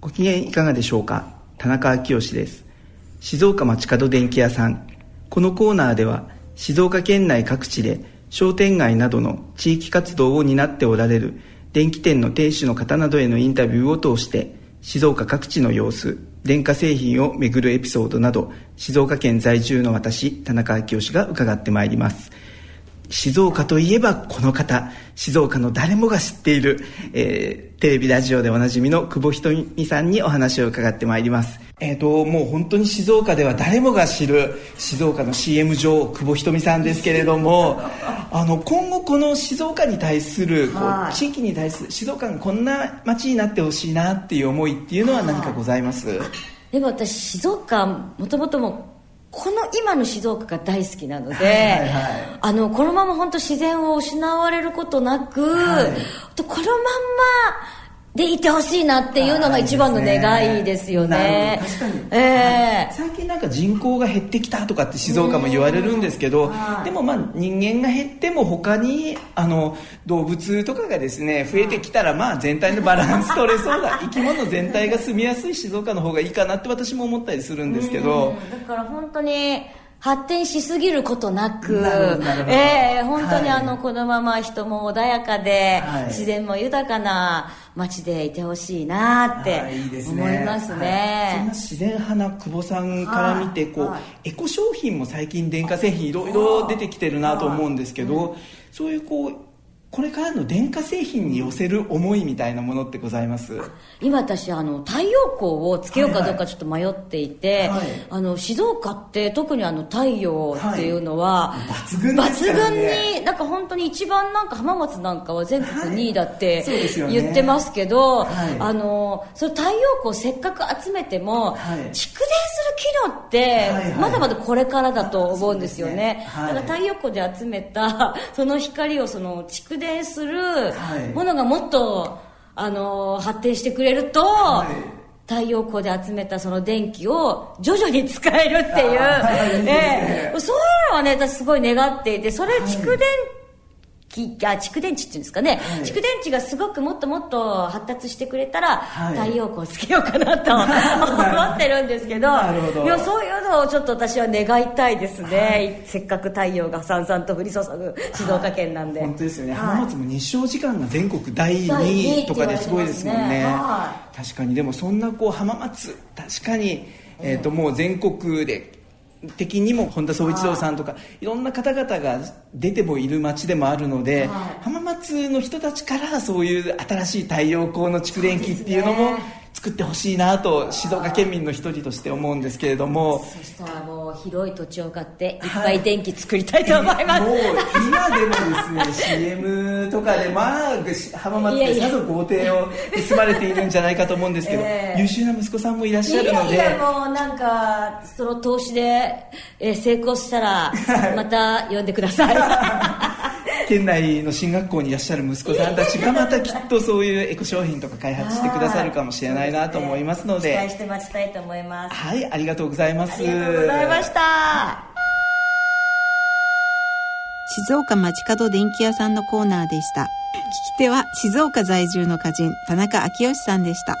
ご機嫌いかがでしょうか？田中昭義です。静岡町角電気屋さん。このコーナーでは静岡県内各地で商店街などの地域活動を担っておられる電気店の店主の方などへのインタビューを通して静岡各地の様子電化製品をめぐるエピソードなど静岡県在住の私田中昭義が伺ってまいります。静岡といえばこの方静岡の誰もが知っている、えー、テレビラジオでおなじみの久保ひとみさんにお話を伺ってまいります。えーと、もう本当に静岡では誰もが知る静岡の CM 女王久保ひとみさんですけれども あの今後この静岡に対するこう地域に対する静岡がこんな街になってほしいなっていう思いっていうのは何かございます？でも私静岡もともともこの今の静岡が大好きなので、はいはいはい、あのこのまま本当自然を失われることなく、はい、このまんまでいてほしいなっていうのが一番の願いですよね。確かに、えー、最近なんか人口が減ってきたとかって静岡も言われるんですけど、でもまあ人間が減っても他にあの動物とかがですね増えてきたらまあ全体のバランス取れそうだ生き物全体が住みやすい静岡の方がいいかなって私も思ったりするんですけど。だから本当に発展しすぎることなく、えー、本当にあの、はい、このまま人も穏やかで、はい、自然も豊かな街でいてほしいなって思いますね、そんな自然派な久保さんから見てこう、エコ商品も最近電化製品いろいろ出てきてるなと思うんですけど、そういうこうこれからの電化製品に寄せる思いみたいなものってございます？今私あの太陽光をつけようかどうかちょっと迷っていて、はい。はい、あの静岡って特にあの太陽っていうのは、はい、抜群、ね、抜群になんか本当に一番なんか浜松なんかは全国2位だって言ってますけど、あのその太陽光をせっかく集めても、蓄電する機能ってまだまだこれからだと思うんですよね、だから太陽光で集めた その光をその蓄電するものがもっと、あの発展してくれると、太陽光で集めたその電気を徐々に使えるっていう、えー、そういうのはね私すごい願っていてそれ蓄電あ蓄電池っていうんですかね、はい、蓄電池がすごくもっともっと発達してくれたら、はい、太陽光つけようかなと 思ってるんですけどいやそういうのをちょっと私は願いたいですね、はい、せっかく太陽がさんさんと降り注ぐ静岡県なんで、本当ですよね、浜松も日照時間が全国第2位とかですごいですもんね、ね、確かに。でもそんなこう浜松確かに、えーともう全国で的にも本田宗一郎さんとかい。ろんな方々が出てもいる街でもあるので、浜松の人たちからそういう新しい太陽光の蓄電機っていうのも作ってほしいなと静岡県民の一人として思うんですけれども。そしたらもう広い土地を買っていっぱい電気作りたいと思います、はい、もう今でもですね CM とかでまあ浜松でさぞ豪邸を住まれているんじゃないかと思うんですけど、えー、優秀な息子さんもいらっしゃるので。いやいやもうなんかその投資で、えー、成功したら また呼んでください県内の進学校にいらっしゃる息子さんたちがまたきっとそういうエコ商品とか開発してくださるかもしれないなと思いますので、期待して待ちたいと思います。はいありがとうございます。ありがとうございました。静岡町角電気屋さんのコーナーでした。聞き手は静岡在住の歌人田中昭義さんでした